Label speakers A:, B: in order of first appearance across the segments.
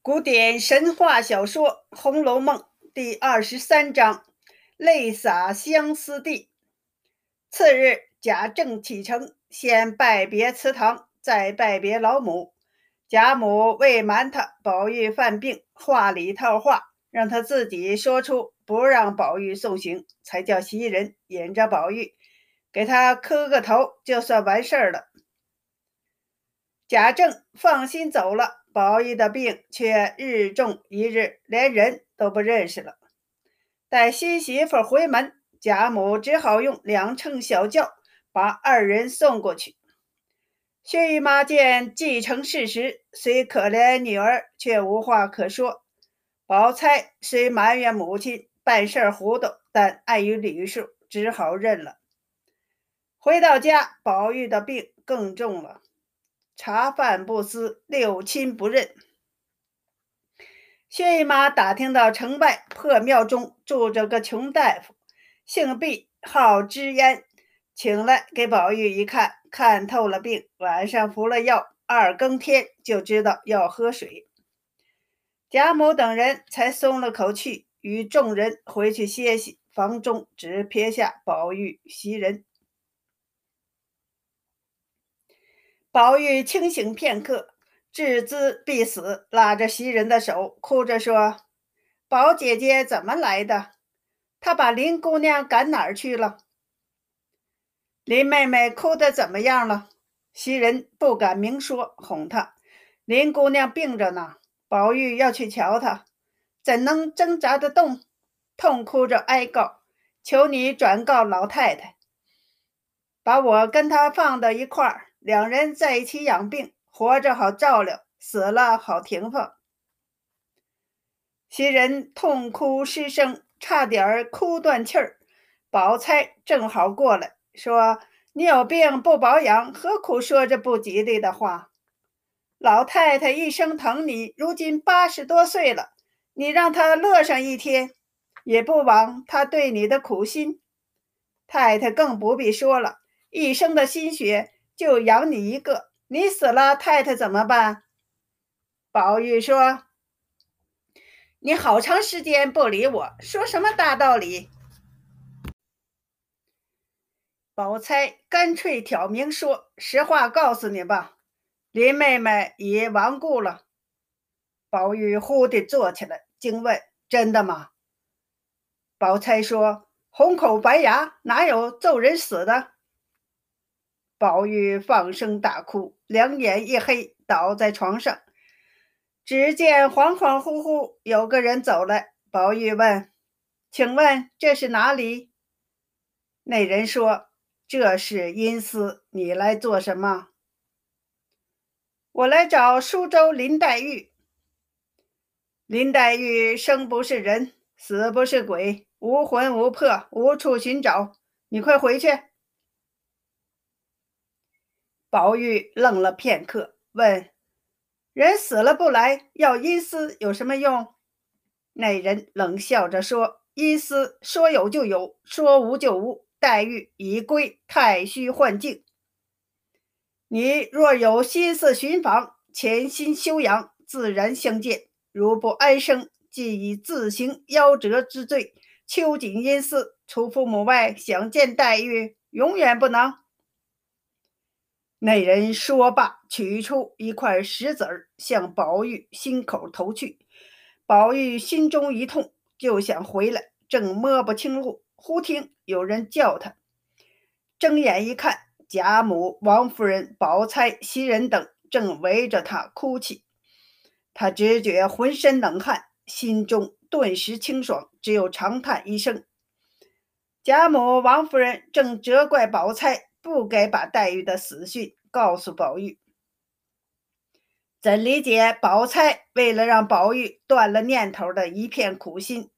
A: 古典神话小说《红楼梦》第二十三章：泪洒相思地。次日，贾政启程，先拜别祠堂，再拜别老母。贾母为瞒他宝玉犯病，话里套话，让他自己说出不让宝玉送行，才叫袭人引着宝玉，给他磕个头，就算完事儿了。贾政放心走了。宝玉的病却日重一日，连人都不认识了。待新媳妇回门，贾母只好用两乘小轿把二人送过去。薛姨妈见既成事实，虽可怜女儿，却无话可说。宝钗虽埋怨母亲办事糊涂，但碍于礼数，只好认了。回到家，宝玉的病更重了。茶饭不思，六亲不认。薛姨妈打听到城外破庙中住着个穷大夫，姓毕，号知烟，请来给宝玉一看，看透了病，晚上服了药，二更天就知道要喝水。贾母等人才松了口气，与众人回去歇息。房中只撇下宝玉、袭人。宝玉清醒片刻，置之必死，拉着袭人的手，哭着说：“宝姐姐怎么来的？她把林姑娘赶哪儿去了？”林妹妹哭得怎么样了？袭人不敢明说，哄她：“林姑娘病着呢，宝玉要去瞧她，怎能挣扎得动？痛哭着哀告：求你转告老太太，把我跟她放到一块儿。”两人在一起养病，活着好照料，死了好停放。袭人痛哭失声，差点儿哭断气儿。宝钗正好过来，说：“你有病不保养，何苦说这不吉利的话？老太太一生疼你，如今八十多岁了，你让她乐上一天，也不枉她对你的苦心。太太更不必说了，一生的心血。”就养你一个，你死了，太太怎么办？宝玉说：“你好长时间不理我，说什么大道理？”宝钗干脆挑明说：“实话告诉你吧，林妹妹已亡故了。”宝玉忽地坐起来，惊问：“真的吗？”宝钗说：“红口白牙，哪有咒人死的？”宝玉放声大哭，两眼一黑，倒在床上。只见恍恍惚惚有个人走来。宝玉问：“请问这是哪里？”那人说：“这是阴司，你来做什么？”“我来找苏州林黛玉。”“林黛玉生不是人，死不是鬼，无魂无魄，无处寻找。你快回去。”宝玉愣了片刻，问：“人死了不来，要阴司有什么用？”那人冷笑着说：“阴司说有就有，说无就无。黛玉已归太虚幻境，你若有心思寻访，潜心修养，自然相见；如不安生，即以自行夭折之罪，秋瑾阴司。除父母外，想见黛玉，永远不能。”那人说罢，取出一块石子儿，向宝玉心口投去。宝玉心中一痛，就想回来，正摸不清路，忽听有人叫他。睁眼一看，贾母、王夫人、宝钗、袭人等正围着他哭泣。他只觉浑身冷汗，心中顿时清爽，只有长叹一声。贾母、王夫人正责怪宝钗。不该把黛玉的死讯告诉宝玉。怎理解宝钗为了让宝玉断了念头的一片苦心？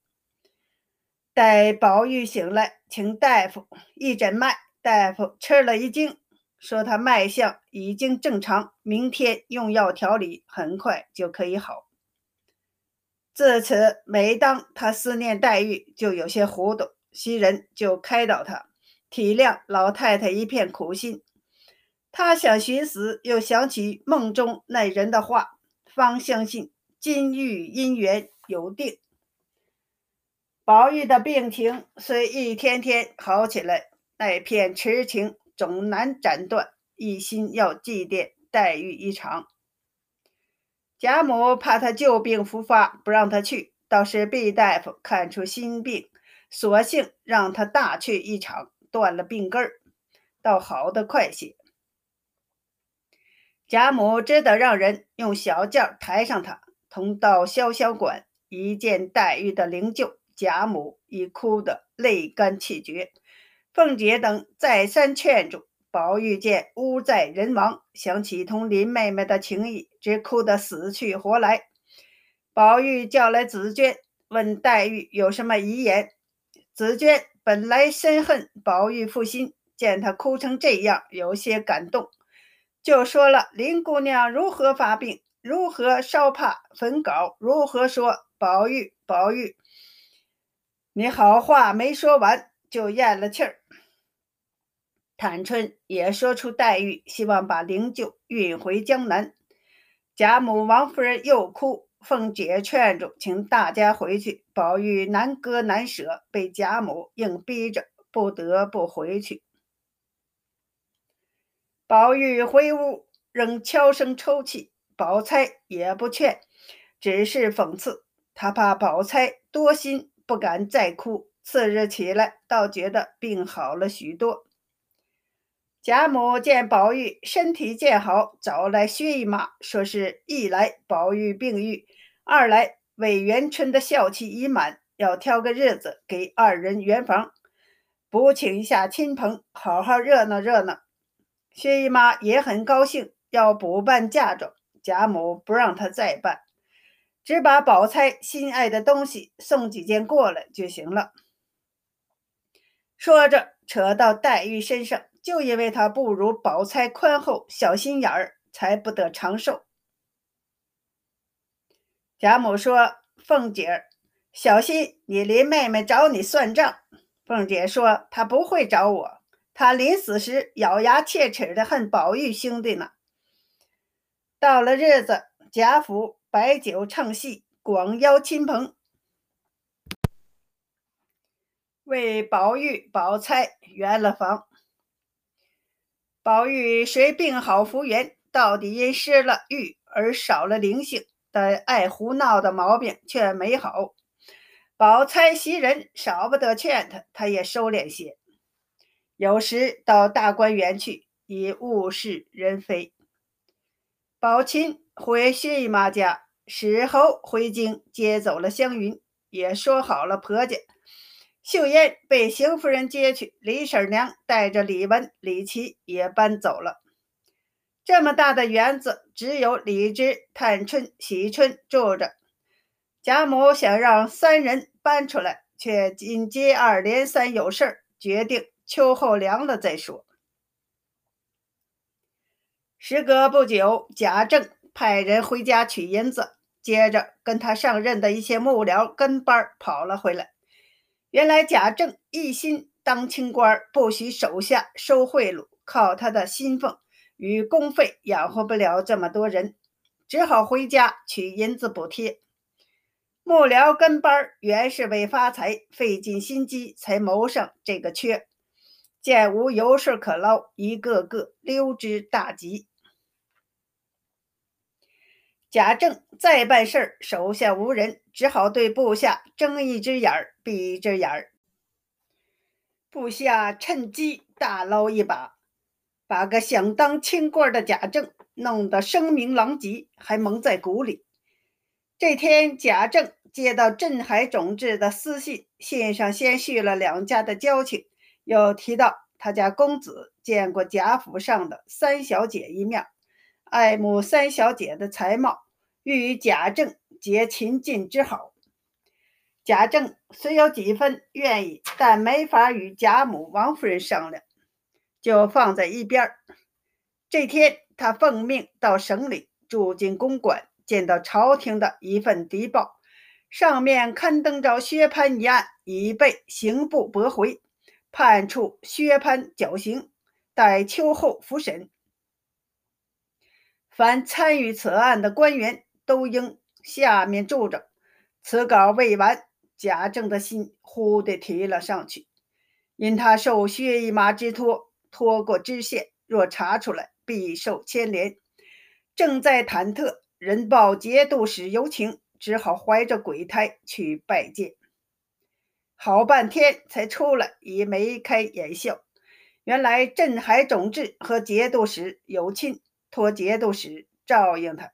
A: 待宝玉醒来，请大夫一诊脉，大夫吃了一惊，说他脉象已经正常，明天用药调理，很快就可以好。自此，每当他思念黛玉，就有些糊涂，袭人就开导他。体谅老太太一片苦心，他想寻死，又想起梦中那人的话，方相信金玉姻缘有定。宝玉的病情虽一天天好起来，那片痴情总难斩断，一心要祭奠黛玉一场。贾母怕他旧病复发，不让他去，倒是毕大夫看出心病，索性让他大去一场，断了病根儿，倒好得快些。贾母只得让人用小轿抬上他，同到潇潇馆，一见黛玉的灵柩。贾母已哭得泪干气绝，凤姐等再三劝住。宝玉见屋在人亡，想起同林妹妹的情谊，只哭得死去活来。宝玉叫来紫鹃，问黛玉有什么遗言。紫鹃本来深恨宝玉负心，见他哭成这样，有些感动，就说了林姑娘如何发病，如何烧帕焚稿，如何说宝玉，宝玉。你好话没说完，就咽了气儿。探春也说出黛玉希望把灵柩运回江南。贾母、王夫人又哭，凤姐劝住，请大家回去。宝玉难割难舍，被贾母硬逼着，不得不回去。宝玉回屋，仍悄声抽泣。宝钗也不劝，只是讽刺他，怕宝钗多心。不敢再哭。次日起来，倒觉得病好了许多。贾母见宝玉身体渐好，找来薛姨妈，说是一来宝玉病愈，二来韦元春的孝期已满，要挑个日子给二人圆房，补请一下亲朋，好好热闹热闹。薛姨妈也很高兴，要补办嫁妆。贾母不让她再办。只把宝钗心爱的东西送几件过来就行了。说着，扯到黛玉身上，就因为她不如宝钗宽厚、小心眼儿，才不得长寿。贾母说：“凤姐儿，小心你林妹妹找你算账。”凤姐说：“她不会找我，她临死时咬牙切齿的恨宝玉兄弟呢。到了日子，贾府。”摆酒唱戏，广邀亲朋，为宝玉、宝钗圆了房。宝玉虽病好复原，到底因失了玉而少了灵性，但爱胡闹的毛病却没好。宝钗袭人少不得劝他，他也收敛些。有时到大观园去，已物是人非。宝琴。回薛姨妈家，史后回京接走了湘云，也说好了婆家。秀烟被邢夫人接去，李婶娘带着李文、李琦也搬走了。这么大的园子，只有李芝、探春、喜春住着。贾母想让三人搬出来，却因接二连三有事儿，决定秋后凉了再说。时隔不久，贾政。派人回家取银子，接着跟他上任的一些幕僚跟班跑了回来。原来贾政一心当清官，不许手下收贿赂，靠他的薪俸与公费养活不了这么多人，只好回家取银子补贴。幕僚跟班原是为发财，费尽心机才谋上这个缺，见无油水可捞，一个个溜之大吉。贾政再办事儿，手下无人，只好对部下睁一只眼儿闭一只眼儿。部下趁机大捞一把，把个想当清官的贾政弄得声名狼藉，还蒙在鼓里。这天，贾政接到镇海种制的私信，信上先叙了两家的交情，又提到他家公子见过贾府上的三小姐一面。爱慕三小姐的才貌，欲与贾政结秦晋之好。贾政虽有几分愿意，但没法与贾母、王夫人商量，就放在一边儿。这天，他奉命到省里住进公馆，见到朝廷的一份谍报，上面刊登着薛蟠一案，已被刑部驳回，判处薛蟠绞刑，待秋后复审。凡参与此案的官员都应下面住着。此稿未完，贾政的心忽地提了上去，因他受薛姨妈之托，托过知县，若查出来，必受牵连。正在忐忑，人报节度使有请，只好怀着鬼胎去拜见。好半天才出来，已眉开眼笑。原来镇海总制和节度使有亲，托节度使照应他，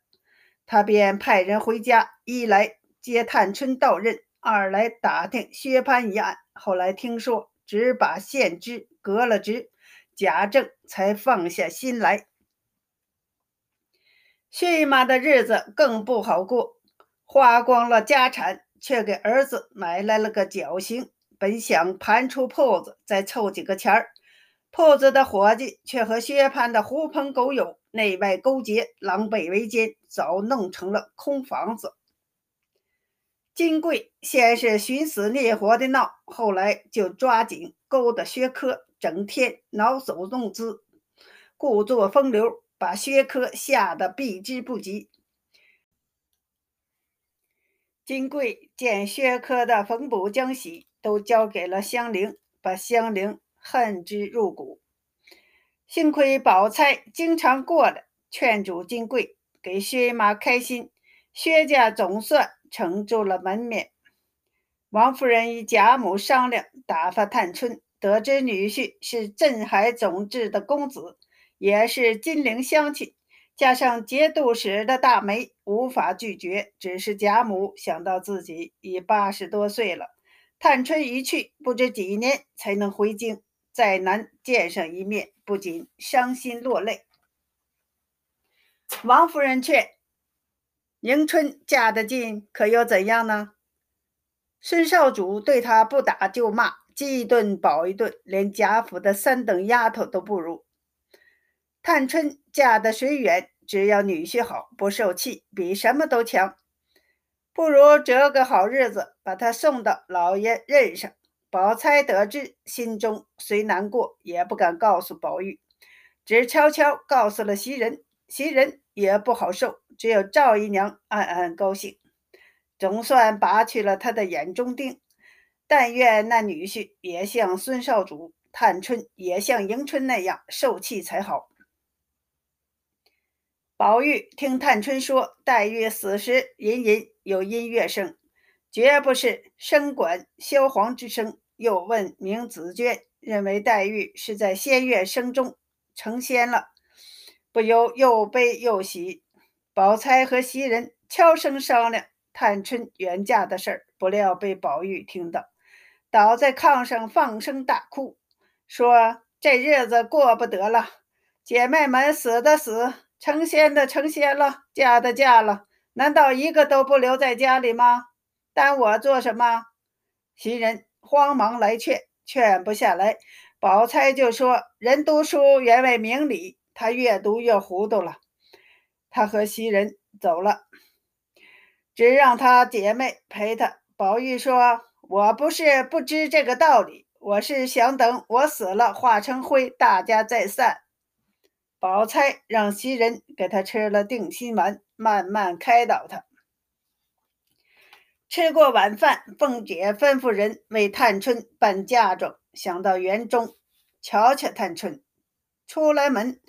A: 他便派人回家，一来接探春到任，二来打听薛蟠一案。后来听说只把县知革了职，贾政才放下心来。薛姨妈的日子更不好过，花光了家产，却给儿子买来了个绞刑。本想盘出铺子，再凑几个钱儿，铺子的伙计却和薛蟠的狐朋狗友内外勾结，狼狈为奸，早弄成了空房子。金贵先是寻死觅活的闹，后来就抓紧勾搭薛科，整天恼首弄姿，故作风流，把薛科吓得避之不及。金贵见薛科的缝补浆洗。都交给了香菱，把香菱恨之入骨。幸亏宝钗经常过来劝阻金贵，给薛姨妈开心，薛家总算撑住了门面。王夫人与贾母商量打发探春，得知女婿是镇海总制的公子，也是金陵乡亲，加上节度使的大媒，无法拒绝。只是贾母想到自己已八十多岁了。探春一去，不知几年才能回京，再难见上一面，不禁伤心落泪。王夫人劝迎春嫁得近，可又怎样呢？孙少主对她不打就骂，饥一顿饱一顿，连贾府的三等丫头都不如。探春嫁得虽远，只要女婿好，不受气，比什么都强。不如择个好日子，把她送到老爷任上。宝钗得知，心中虽难过，也不敢告诉宝玉，只悄悄告诉了袭人。袭人也不好受，只有赵姨娘暗暗高兴，总算拔去了她的眼中钉。但愿那女婿也像孙少主、探春，也像迎春那样受气才好。宝玉听探春说，黛玉死时隐隐有音乐声，绝不是笙管萧黄之声。又问明子娟，认为黛玉是在仙乐声中成仙了，不由又悲又喜。宝钗和袭人悄声商量探春远嫁的事儿，不料被宝玉听到，倒在炕上放声大哭，说：“这日子过不得了，姐妹们死的死。”成仙的成仙了，嫁的嫁了，难道一个都不留在家里吗？耽我做什么？袭人慌忙来劝，劝不下来。宝钗就说：“人读书原为明理，他越读越糊涂了。”他和袭人走了，只让他姐妹陪他。宝玉说：“我不是不知这个道理，我是想等我死了化成灰，大家再散。”宝钗让袭人给他吃了定心丸，慢慢开导他。吃过晚饭，凤姐吩咐人为探春办嫁妆。想到园中，瞧瞧探春，出来门，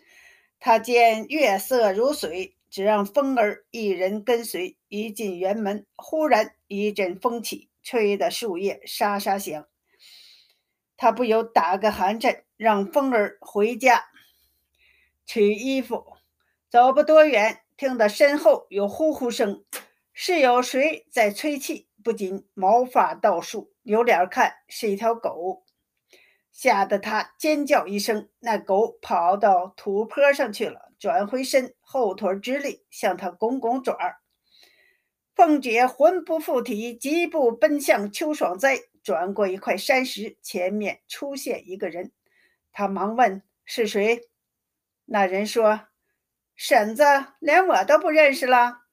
A: 他见月色如水，只让风儿一人跟随。一进园门，忽然一阵风起，吹得树叶沙沙响。他不由打个寒颤，让风儿回家。取衣服，走不多远，听得身后有呼呼声，是有谁在吹气，不禁毛发倒竖，扭脸看，是一条狗，吓得他尖叫一声，那狗跑到土坡上去了，转回身，后腿直立，向他拱拱爪儿。凤姐魂不附体，疾步奔向邱爽哉，转过一块山石，前面出现一个人，他忙问是谁。那人说：“婶子，连我都不认识了。”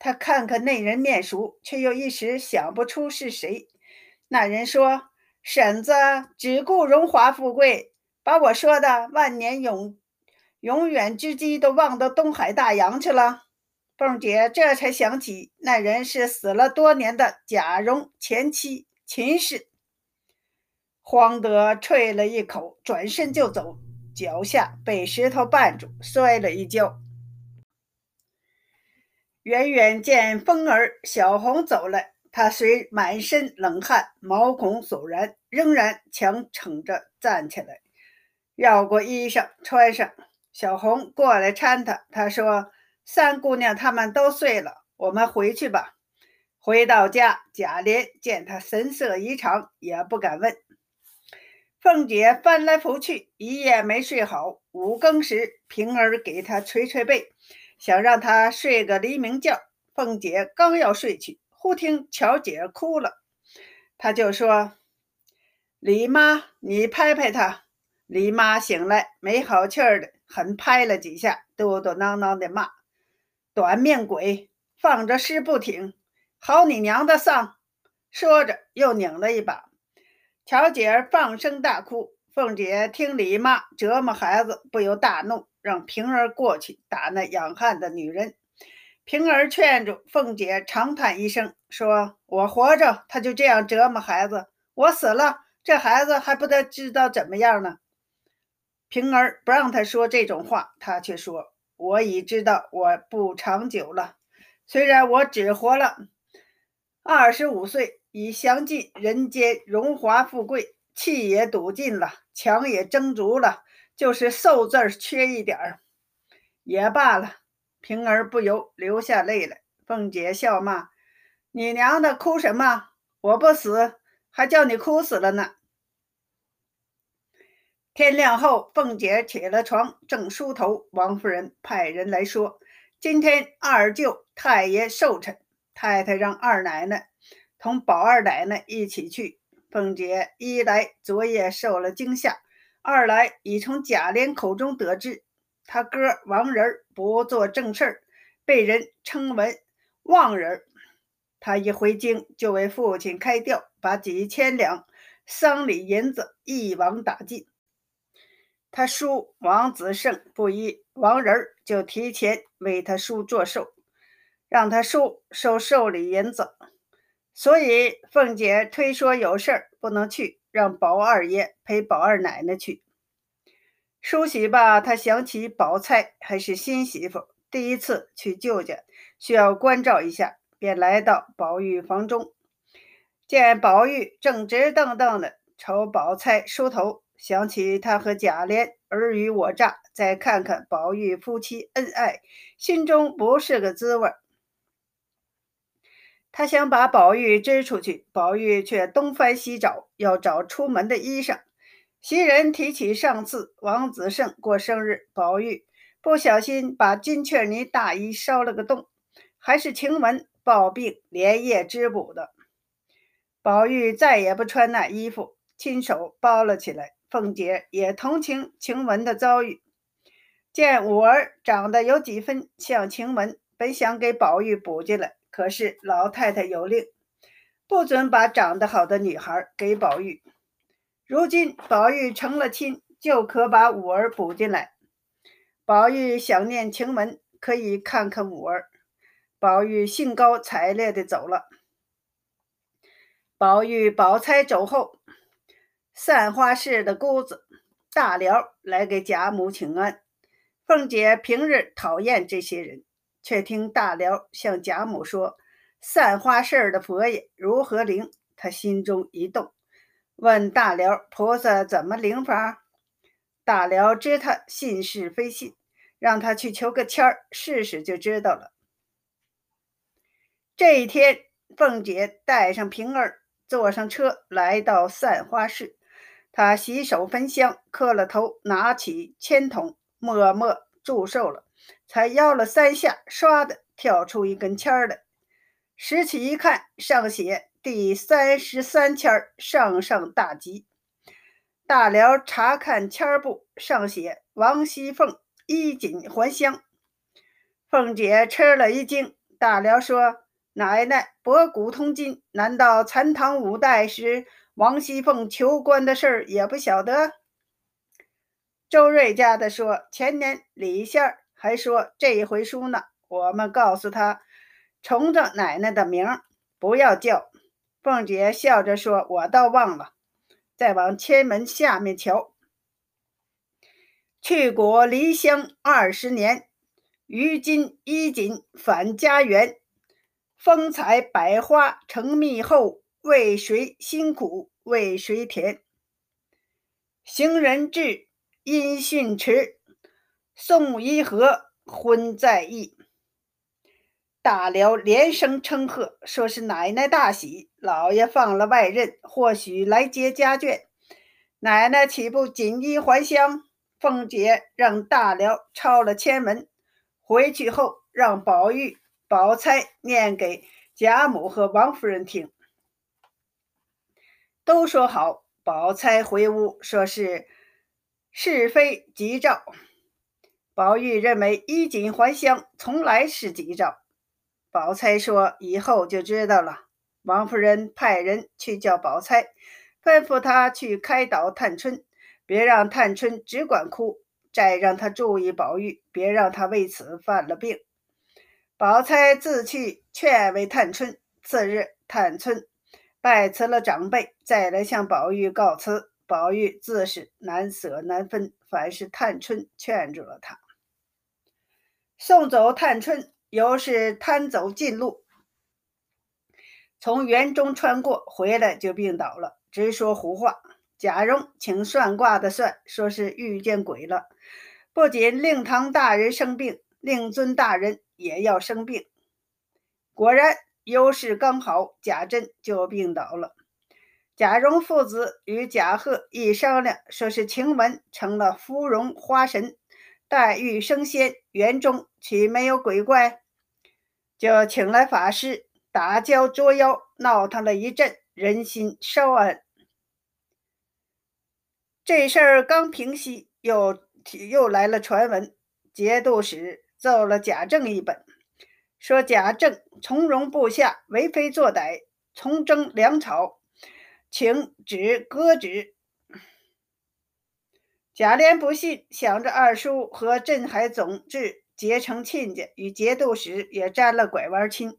A: 他看看那人面熟，却又一时想不出是谁。那人说：“婶子只顾荣华富贵，把我说的万年永永远之计都忘到东海大洋去了。”凤姐这才想起那人是死了多年的贾蓉前妻秦氏，慌得啐了一口，转身就走，脚下被石头绊住，摔了一跤。远远见凤儿、小红走来，她虽满身冷汗，毛孔悚然，仍然强撑着站起来，绕过衣裳穿上。小红过来搀她，她说：“三姑娘他们都睡了，我们回去吧。”回到家，贾琏见她神色异常，也不敢问。凤姐翻来覆去，一夜没睡好。五更时，平儿给她捶捶背，想让她睡个黎明觉。凤姐刚要睡去，忽听巧姐哭了，她就说：“李妈，你拍拍她。”李妈醒来，没好气儿的。狠拍了几下，嘟嘟囔囔的骂：“短命鬼，放着尸不挺，好你娘的丧！”说着又拧了一把。巧姐儿放声大哭。凤姐听李妈折磨孩子，不由大怒，让平儿过去打那养汉的女人。平儿劝住凤姐，长叹一声，说：“我活着，他就这样折磨孩子；我死了，这孩子还不得知道怎么样呢？”平儿不让他说这种话，他却说：“我已知道我不长久了。虽然我只活了二十五岁，已享尽人间荣华富贵，气也赌尽了，强也争足了，就是寿字儿缺一点儿，也罢了。”平儿不由流下泪来。凤姐笑骂：“你娘的，哭什么？我不死，还叫你哭死了呢。”天亮后，凤姐起了床，正梳头。王夫人派人来说：“今天二舅太爷寿辰，太太让二奶奶同宝二奶奶一起去。”凤姐一来昨夜受了惊吓，二来已从贾琏口中得知他哥王仁不做正事儿，被人称为旺人。他一回京就为父亲开吊，把几千两丧礼银子一网打尽。他叔王子胜不依，王仁就提前为他叔做寿，让他叔收寿礼银子。所以凤姐推说有事儿不能去，让宝二爷陪宝二奶奶去梳洗吧。他想起宝钗还是新媳妇，第一次去舅家需要关照一下，便来到宝玉房中，见宝玉正直瞪瞪的瞅宝钗梳头。想起他和贾琏尔虞我诈，再看看宝玉夫妻恩爱，心中不是个滋味。他想把宝玉支出去，宝玉却东翻西找，要找出门的衣裳。袭人提起上次王子胜过生日，宝玉不小心把金雀呢大衣烧了个洞，还是晴雯抱病连夜织补的。宝玉再也不穿那衣服，亲手包了起来。凤姐也同情晴雯的遭遇，见五儿长得有几分像晴雯，本想给宝玉补进来，可是老太太有令，不准把长得好的女孩给宝玉。如今宝玉成了亲，就可把五儿补进来。宝玉想念晴雯，可以看看五儿。宝玉兴高采烈地走了。宝玉、宝钗走后。散花市的姑子大辽来给贾母请安。凤姐平日讨厌这些人，却听大辽向贾母说散花市的佛爷如何灵，她心中一动，问大辽菩萨怎么灵法。大辽知他信是非信，让他去求个签儿试试就知道了。这一天，凤姐带上平儿，坐上车来到散花市。她洗手焚香，磕了头，拿起签筒，默默祝寿了，才摇了三下，唰的跳出一根签儿来。拾起一看，上写第三十三签儿，上上大吉。大辽查看签儿簿，上写王熙凤衣锦还乡。凤姐吃了一惊，大辽说：“奶奶博古通今，难道残唐五代时？”王熙凤求官的事儿也不晓得。周瑞家的说，前年李仙儿还说这一回书呢，我们告诉他，冲着奶奶的名儿不要叫。凤姐笑着说：“我倒忘了。”再往千门下面瞧。去国离乡二十年，于今衣锦返家园。风采百花成蜜后，为谁辛苦为谁甜？行人至，音讯迟。宋一和婚在意。大辽连声称贺，说是奶奶大喜，老爷放了外任，或许来接家眷。奶奶岂不锦衣还乡？凤姐让大辽抄了签文，回去后让宝玉、宝钗念给贾母和王夫人听，都说好。宝钗回屋说是是非吉兆。宝玉认为衣锦还乡从来是吉兆。宝钗说以后就知道了。王夫人派人去叫宝钗，吩咐她去开导探春，别让探春只管哭，再让她注意宝玉，别让他为此犯了病。宝钗自去劝慰探春。次日，探春拜辞了长辈，再来向宝玉告辞。宝玉自是难舍难分，凡是探春劝住了他。送走探春，又是贪走近路，从园中穿过回来就病倒了，直说胡话。贾蓉请算卦的算，说是遇见鬼了。不仅令堂大人生病，令尊大人也要生病。果然，尤氏刚好，贾珍就病倒了。贾蓉父子与贾贺一商量，说是晴雯成了芙蓉花神。黛玉升仙，园中岂没有鬼怪？就请来法师打跤捉妖，闹腾了一阵，人心稍安。这事儿刚平息，又又来了传闻。节度使奏了贾政一本，说贾政从容部下为非作歹，从征粮草，请旨搁置。贾琏不信，想着二叔和镇海总制结成亲家，与节度使也沾了拐弯亲。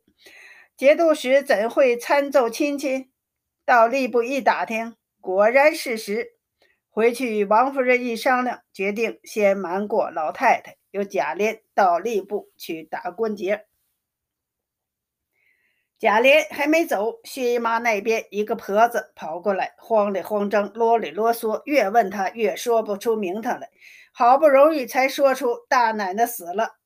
A: 节度使怎会参奏亲戚？到吏部一打听，果然事实。回去与王夫人一商量，决定先瞒过老太太，由贾琏到吏部去打关节。贾琏还没走，薛姨妈那边一个婆子跑过来，慌里慌张，啰里啰嗦，越问他越说不出名堂来。好不容易才说出大奶奶死了，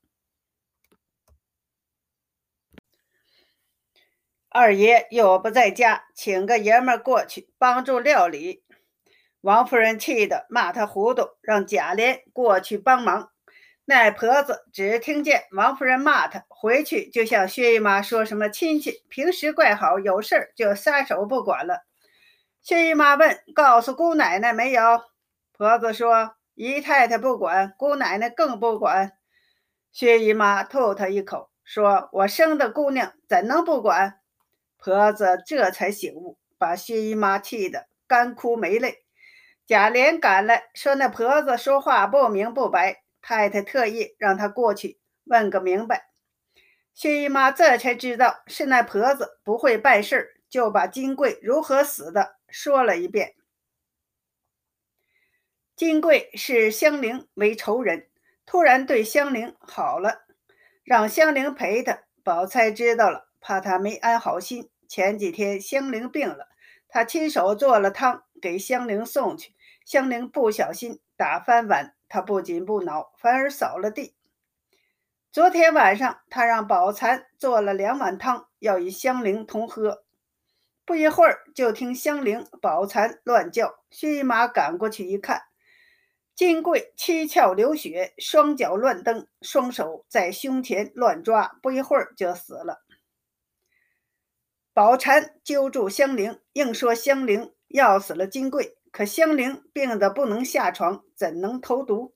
A: 二爷又不在家，请个爷们过去帮助料理。王夫人气得骂他糊涂，让贾琏过去帮忙。那婆子只听见王夫人骂她，回去就向薛姨妈说什么亲戚平时怪好，有事儿就撒手不管了。薛姨妈问：“告诉姑奶奶没有？”婆子说：“姨太太不管，姑奶奶更不管。”薛姨妈吐她一口，说：“我生的姑娘怎能不管？”婆子这才醒悟，把薛姨妈气得干哭没泪。贾琏赶来，说：“那婆子说话不明不白。”太太特意让他过去问个明白，薛姨妈这才知道是那婆子不会办事，就把金贵如何死的说了一遍。金贵是香菱为仇人，突然对香菱好了，让香菱陪他。宝钗知道了，怕他没安好心。前几天香菱病了，他亲手做了汤给香菱送去，香菱不小心打翻碗。他不仅不恼，反而扫了地。昨天晚上，他让宝蟾做了两碗汤，要与香菱同喝。不一会儿，就听香菱、宝蟾乱叫。薛姨妈赶过去一看，金贵七窍流血，双脚乱蹬，双手在胸前乱抓，不一会儿就死了。宝蟾揪住香菱，硬说香菱要死了金贵。可香菱病得不能下床，怎能投毒？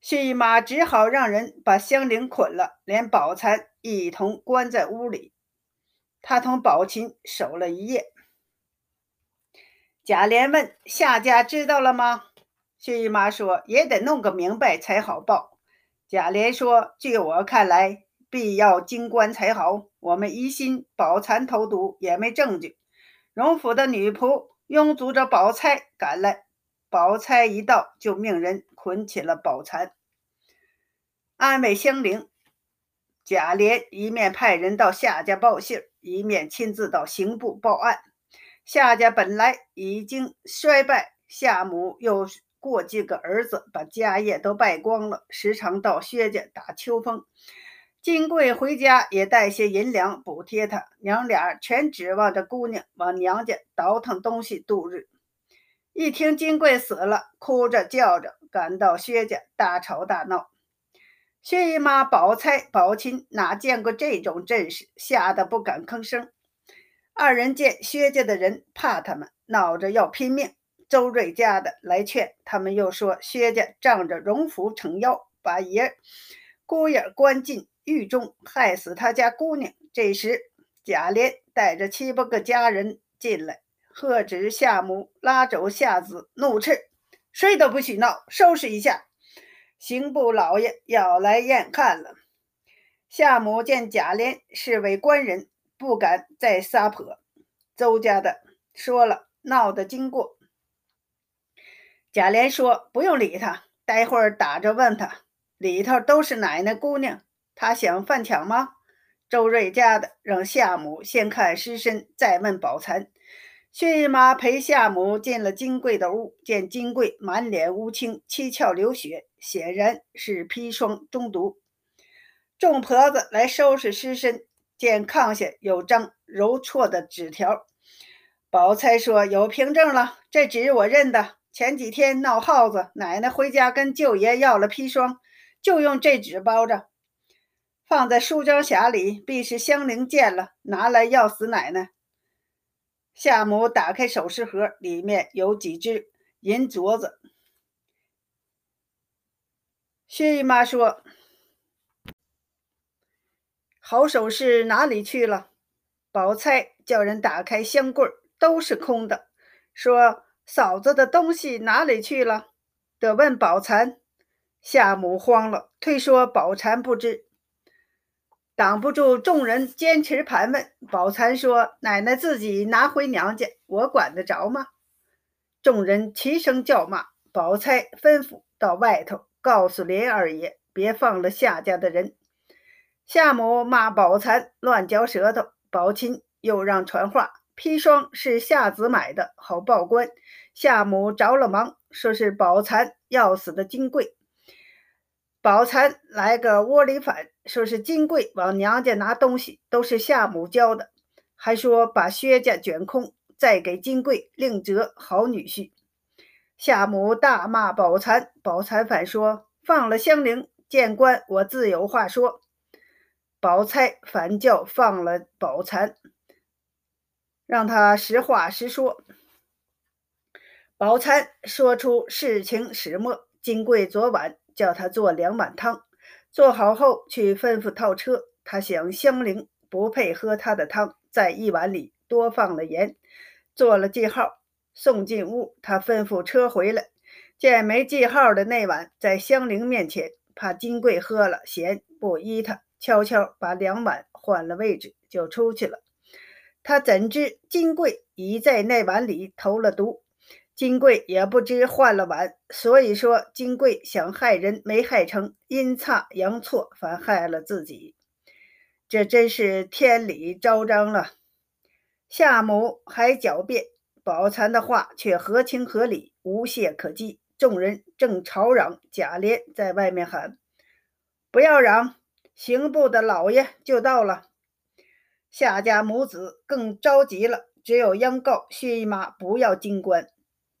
A: 薛姨妈只好让人把香菱捆了，连宝钗一同关在屋里。她同宝琴守了一夜。贾琏问：“夏家知道了吗？”薛姨妈说：“也得弄个明白才好报。”贾琏说：“据我看来，必要京官才好。我们疑心宝蟾投毒，也没证据。”荣府的女仆拥簇着宝钗赶来，宝钗一到，就命人捆起了宝蟾，安慰香菱。贾琏一面派人到夏家报信，一面亲自到刑部报案。夏家本来已经衰败，夏母又过继个儿子，把家业都败光了，时常到薛家打秋风。金贵回家也带些银两补贴他，娘俩全指望着姑娘往娘家倒腾东西度日。一听金贵死了，哭着叫着赶到薛家，大吵大闹。薛姨妈、宝钗、宝琴哪见过这种阵势，吓得不敢吭声。二人见薛家的人怕他们，闹着要拼命。周瑞家的来劝他们，又说薛家仗着荣府撑腰，把爷姑爷关进。狱中害死他家姑娘。这时，贾琏带着七八个家人进来，喝止夏母，拉走夏子，怒斥：“谁都不许闹，收拾一下！”刑部老爷要来验看了。夏母见贾琏是位官人，不敢再撒泼。周家的说了闹的经过。贾琏说：“不用理他，待会儿打着问他，里头都是奶奶姑娘。”他想犯抢吗？周瑞家的让夏母先看尸身，再问宝蚕。薛姨妈陪夏母进了金贵的屋，见金贵满脸乌青，七窍流血，显然是砒霜中毒。众婆子来收拾尸身，见炕下有张揉错的纸条。宝钗说：“有凭证了，这纸我认得。前几天闹耗子，奶奶回家跟舅爷要了砒霜，就用这纸包着。”放在书桌匣里，必是香菱见了，拿来要死奶奶。夏母打开首饰盒，里面有几只银镯子。薛姨妈说：“好首饰哪里去了？”宝钗叫人打开箱柜，都是空的。说：“嫂子的东西哪里去了？”得问宝蟾。夏母慌了，推说宝蟾不知。挡不住众人坚持盘问，宝蟾说：“奶奶自己拿回娘家，我管得着吗？”众人齐声叫骂。宝钗吩咐到外头告诉林二爷，别放了夏家的人。夏母骂宝蟾乱嚼舌头，宝琴又让传话：砒霜是夏子买的，好报官。夏母着了忙，说是宝蟾要死的金贵。宝蟾来个窝里反，说是金贵往娘家拿东西，都是夏母教的，还说把薛家卷空，再给金贵另择好女婿。夏母大骂宝蚕，宝蚕反说放了香菱，见官我自有话说。宝钗反叫放了宝蚕，让他实话实说。宝钗说出事情始末，金贵昨晚。叫他做两碗汤，做好后去吩咐套车。他想香菱不配喝他的汤，在一碗里多放了盐，做了记号，送进屋。他吩咐车回来，见没记号的那碗在香菱面前，怕金贵喝了嫌不依他，悄悄把两碗换了位置，就出去了。他怎知金贵已在那碗里投了毒？金贵也不知换了碗，所以说金贵想害人没害成，阴差阳错反害了自己，这真是天理昭彰了。夏母还狡辩，宝蟾的话却合情合理，无懈可击。众人正吵嚷，贾琏在外面喊：“不要嚷，刑部的老爷就到了。”夏家母子更着急了，只有央告薛姨妈不要进官。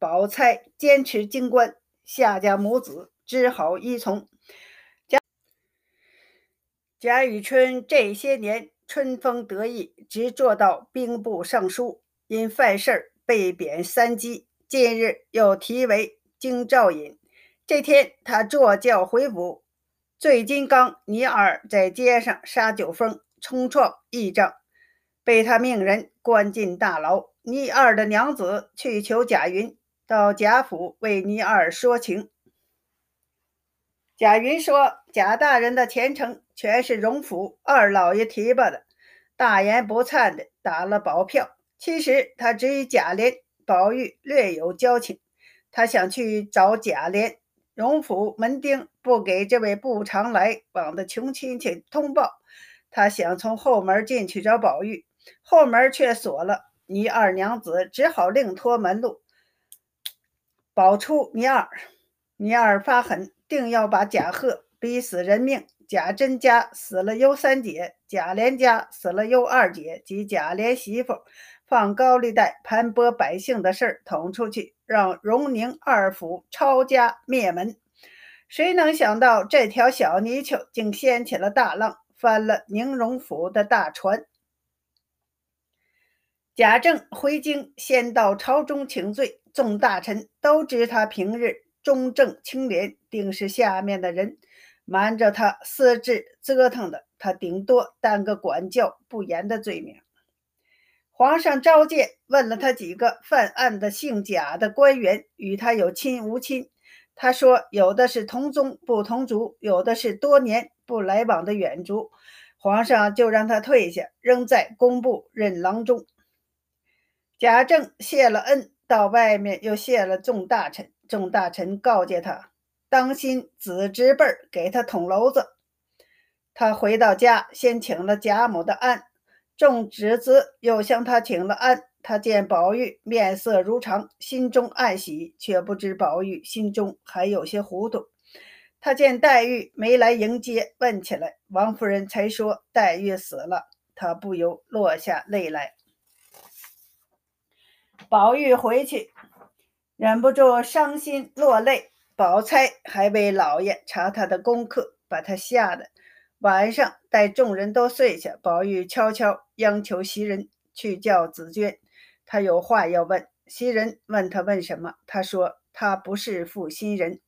A: 宝钗坚持京官，夏家母子只好依从。贾贾雨村这些年春风得意，直做到兵部尚书，因犯事儿被贬三级，近日又提为京兆尹。这天他坐轿回府，醉金刚倪二在街上杀酒疯，冲撞驿帐，被他命人关进大牢。倪二的娘子去求贾云。到贾府为倪二说情，贾云说：“贾大人的前程全是荣府二老爷提拔的，大言不惭的打了保票。其实他只与贾琏、宝玉略有交情，他想去找贾琏。荣府门丁不给这位不常来往的穷亲戚通报，他想从后门进去找宝玉，后门却锁了。倪二娘子只好另托门路，保出倪二。倪二发狠。”定要把贾贺逼死人命。贾珍家死了尤三姐，贾琏家死了尤二姐，及贾琏媳妇放高利贷盘剥百姓的事儿捅出去，让荣宁二府抄家灭门。谁能想到这条小泥鳅竟掀起了大浪，翻了宁荣府的大船？贾政回京，先到朝中请罪，众大臣都知他平日。忠正清廉，定是下面的人瞒着他私自折腾的。他顶多担个管教不严的罪名。皇上召见，问了他几个犯案的姓贾的官员，与他有亲无亲。他说，有的是同宗不同族，有的是多年不来往的远族。皇上就让他退下，仍在工部任郎中。贾政谢了恩，到外面又谢了众大臣。众大臣告诫他，当心子侄辈儿给他捅娄子。他回到家，先请了贾母的安，众侄子又向他请了安。他见宝玉面色如常，心中暗喜，却不知宝玉心中还有些糊涂。他见黛玉没来迎接，问起来，王夫人才说黛玉死了，他不由落下泪来。宝玉回去。忍不住伤心落泪，宝钗还为老爷查他的功课，把他吓得。晚上待众人都睡下，宝玉悄悄央求袭人去叫紫鹃，他有话要问。袭人问他问什么，他说他不是负心人。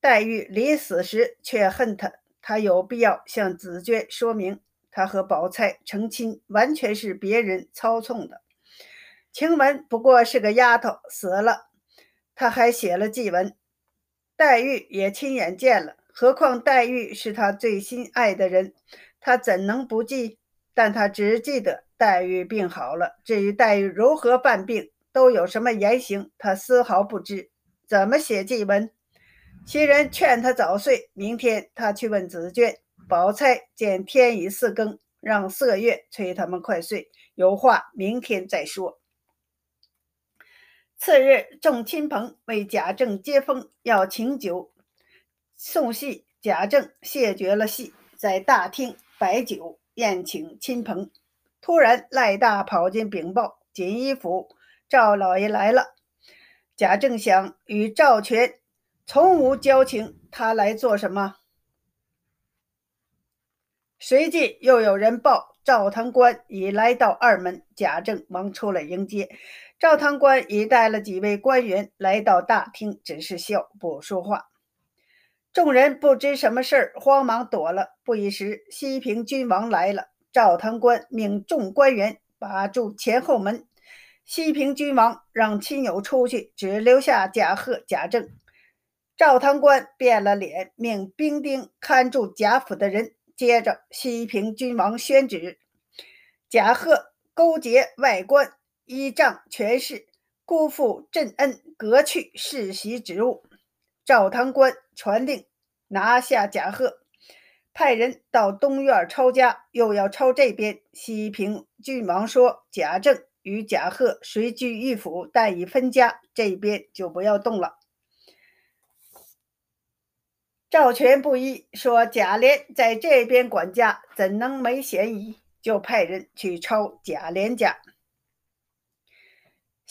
A: 黛玉临死时却恨他，他有必要向紫鹃说明，他和宝钗成亲完全是别人操纵的。晴雯不过是个丫头，死了，他还写了祭文。黛玉也亲眼见了，何况黛玉是他最心爱的人，他怎能不记？但他只记得黛玉病好了，至于黛玉如何犯病，都有什么言行，他丝毫不知。怎么写祭文？袭人劝他早睡，明天他去问紫鹃。宝钗见天已四更，让麝月催他们快睡，有话明天再说。次日，众亲朋为贾政接风，要请酒送戏。贾政谢绝了戏，在大厅摆酒宴请亲朋。突然，赖大跑进禀报：锦衣府赵老爷来了。贾政想，与赵全从无交情，他来做什么？随即又有人报赵堂官已来到二门，贾政忙出来迎接。赵堂官已带了几位官员来到大厅，只是笑不说话。众人不知什么事儿，慌忙躲了。不一时，西平君王来了。赵堂官命众官员把住前后门。西平君王让亲友出去，只留下贾贺、贾政。赵堂官变了脸，命兵丁看住贾府的人。接着，西平君王宣旨：贾贺勾结外官。依仗权势，辜负朕恩，革去世袭职务。赵堂官传令，拿下贾贺，派人到东院抄家，又要抄这边。西平郡王说：“贾政与贾贺虽居一府，但已分家，这边就不要动了。”赵全不依，说：“贾琏在这边管家，怎能没嫌疑？”就派人去抄贾琏家。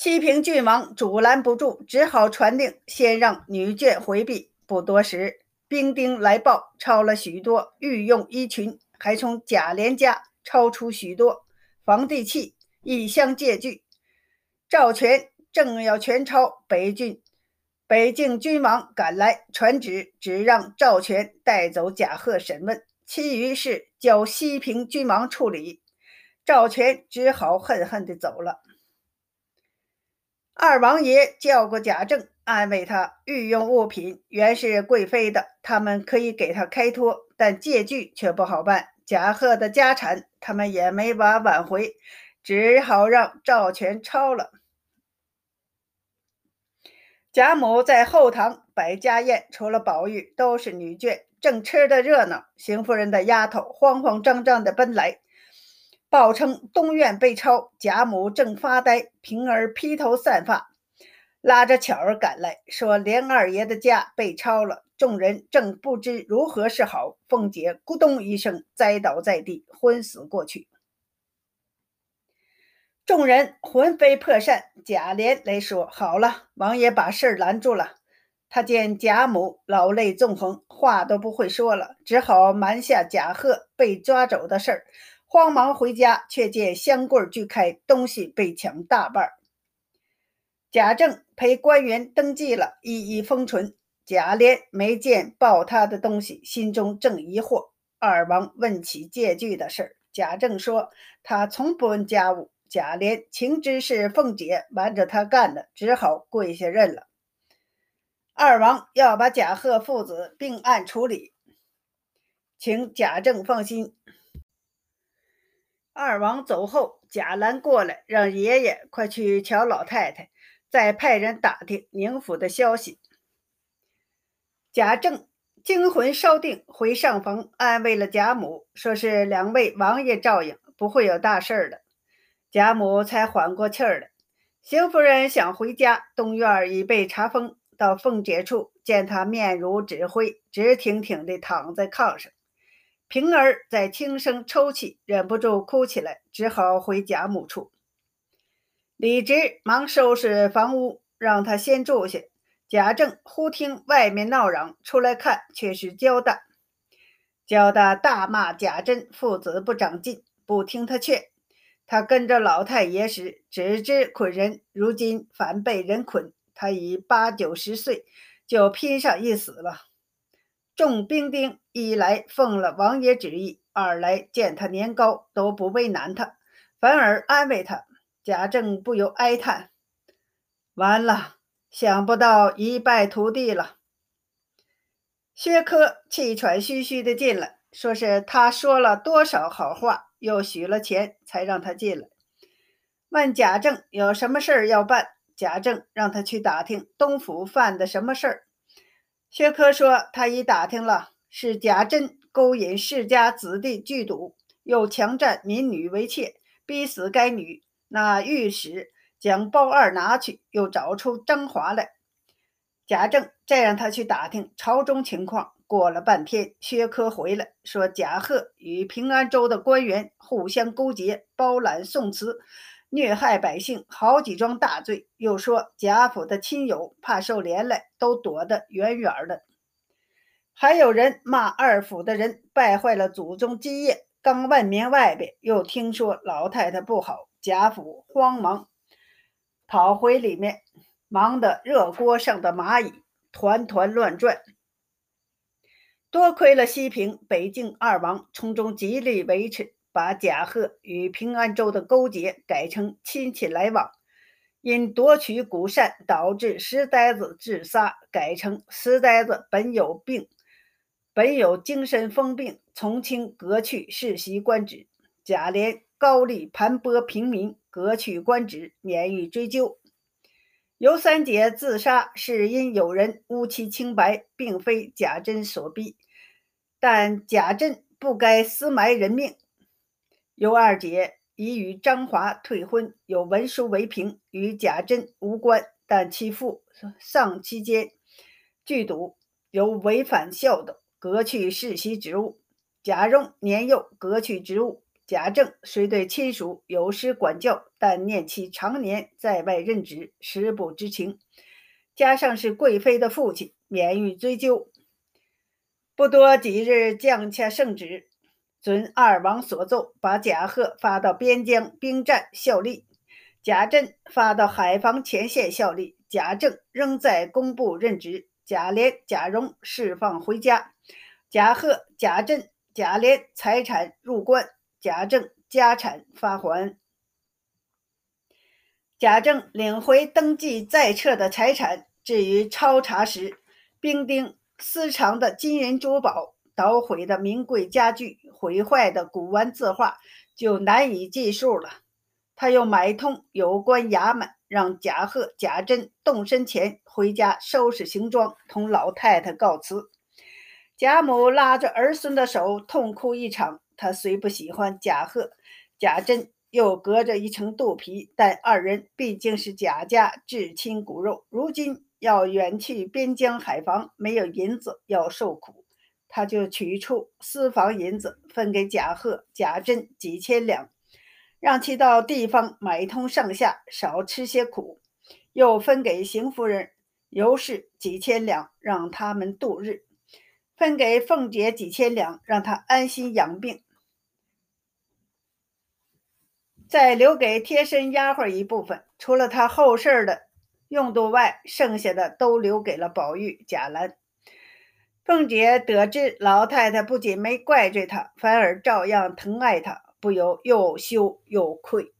A: 西平郡王阻拦不住，只好传令，先让女眷回避。不多时，兵丁来报，抄了许多御用衣裙，还从贾琏家抄出许多房地契，一相借据。赵全正要全抄，北郡北境君王赶来，传旨，只让赵全带走贾贺审问，其余事交西平君王处理。赵全只好恨恨地走了。二王爷叫过贾政，安慰他：御用物品原是贵妃的，他们可以给他开脱，但借据却不好办。贾贺的家产，他们也没法挽回，只好让赵全抄了。贾母在后堂摆家宴，除了宝玉，都是女眷，正吃得热闹。邢夫人的丫头慌慌张张地奔来，报称东院被抄。贾母正发呆，平儿披头散发。拉着巧儿赶来，说：“连二爷的家被抄了。”众人正不知如何是好，凤姐咕咚一声栽倒在地，昏死过去。众人魂飞魄散。贾琏来说：“好了，王爷把事儿拦住了。”他见贾母老泪纵横，话都不会说了，只好瞒下贾贺被抓走的事儿，慌忙回家，却见香柜锯开，东西被抢大半。贾政陪官员登记了，一一封存。贾琏没见报他的东西，心中正疑惑。二王问起借据的事，贾政说他从不问家务。贾琏情知是凤姐瞒着他干的，只好跪下认了。二王要把贾贺父子并案处理，请贾政放心。二王走后，贾兰过来，让爷爷快去瞧老太太。再派人打听宁府的消息。贾政惊魂稍定，回上房安慰了贾母，说是两位王爷照应，不会有大事儿的。贾母才缓过气儿来。邢夫人想回家，东院已被查封。到凤姐处，见她面如纸灰，直挺挺地躺在炕上。平儿在轻声抽泣，忍不住哭起来，只好回贾母处。李直忙收拾房屋，让他先住下。贾政忽听外面闹嚷，出来看，却是焦大。焦大大骂贾珍父子不长进，不听他劝。他跟着老太爷时只知捆人，如今反被人捆。他已八九十岁，就拼上一死了。众兵丁一来奉了王爷旨意，二来见他年高，都不为难他，反而安慰他。贾政不由哀叹：“完了，想不到一败涂地了。”薛科气喘吁吁地进来，说是他说了多少好话，又许了钱，才让他进来。问贾政有什么事儿要办，贾政让他去打听东府犯的什么事儿。薛科说他已打听了，是贾珍勾引世家子弟聚赌，又强占民女为妾，逼死该女。那御史将包二拿去，又找出张华来。贾政再让他去打听朝中情况。过了半天，薛科回来，说贾贺与平安州的官员互相勾结，包揽宋词，虐害百姓，好几桩大罪。又说贾府的亲友怕受连累，都躲得远远的。还有人骂二府的人败坏了祖宗基业。刚问明外边，又听说老太太不好。贾府慌忙跑回里面，忙得热锅上的蚂蚁团团乱转。多亏了西平、北静二王从中极力维持，把贾贺与平安州的勾结改成亲戚来往；因夺取古善导致石呆子自杀，改成石呆子本有病，本有精神疯病，从轻革去世袭官职。贾琏。高丽盘剥平民，革去官职，免予追究。尤三姐自杀是因有人诬其清白，并非贾珍所逼，但贾珍不该私埋人命。尤二姐已与张华退婚，有文书为凭，与贾珍无关。但其父丧期间聚赌，有违反孝道，革去世袭职务。贾蓉年幼，革去职务。贾政虽对亲属有失管教，但念其常年在外任职，实不知情。加上是贵妃的父亲，免于追究。不多几日，降下圣旨，遵二王所奏，把贾贺发到边疆兵站效力，贾政发到海防前线效力。贾政仍在工部任职，贾琏、贾蓉释放回家。贾贺、贾政、贾琏财产入关。贾政家产发还，贾政领回登记在册的财产，至于抄查时兵丁私藏的金银珠宝、捣毁的名贵家具、毁坏的古玩字画，就难以计数了。他又买通有关衙门，让贾贺、贾珍动身前回家收拾行装，同老太太告辞。贾母拉着儿孙的手，痛哭一场。她虽不喜欢贾贺、贾珍，又隔着一层肚皮，但二人毕竟是贾家至亲骨肉，如今要远去边疆海防，没有银子，要受苦。他就取出私房银子，分给贾贺、贾珍几千两。让其到地方买通上下，少吃些苦；又分给邢夫人、尤氏几千两，让他们度日；分给凤姐几千两，让她安心养病；再留给贴身丫鬟一部分，除了她后事的用度外，剩下的都留给了宝玉、贾兰。凤姐得知老太太不仅没怪罪她，反而照样疼爱她。不由又羞又愧。